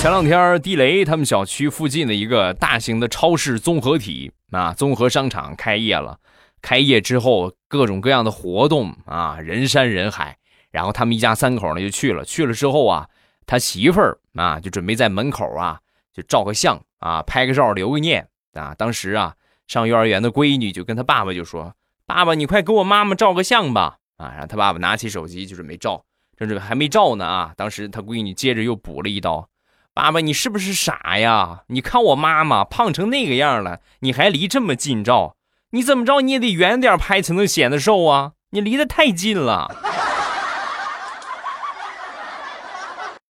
前两天，地雷他们小区附近的一个大型的超市综合体啊，综合商场开业了。开业之后，各种各样的活动啊，人山人海。然后他们一家三口呢就去了。去了之后啊，他媳妇儿啊就准备在门口啊就照个相啊，拍个照留个念啊。当时啊，上幼儿园的闺女就跟他爸爸就说：“爸爸，你快给我妈妈照个相吧。”啊，然后他爸爸拿起手机就准备照，正准备还没照呢啊。当时他闺女接着又补了一刀。爸爸，你是不是傻呀？你看我妈妈胖成那个样了，你还离这么近照？你怎么着你也得远点拍才能显得瘦啊！你离得太近了。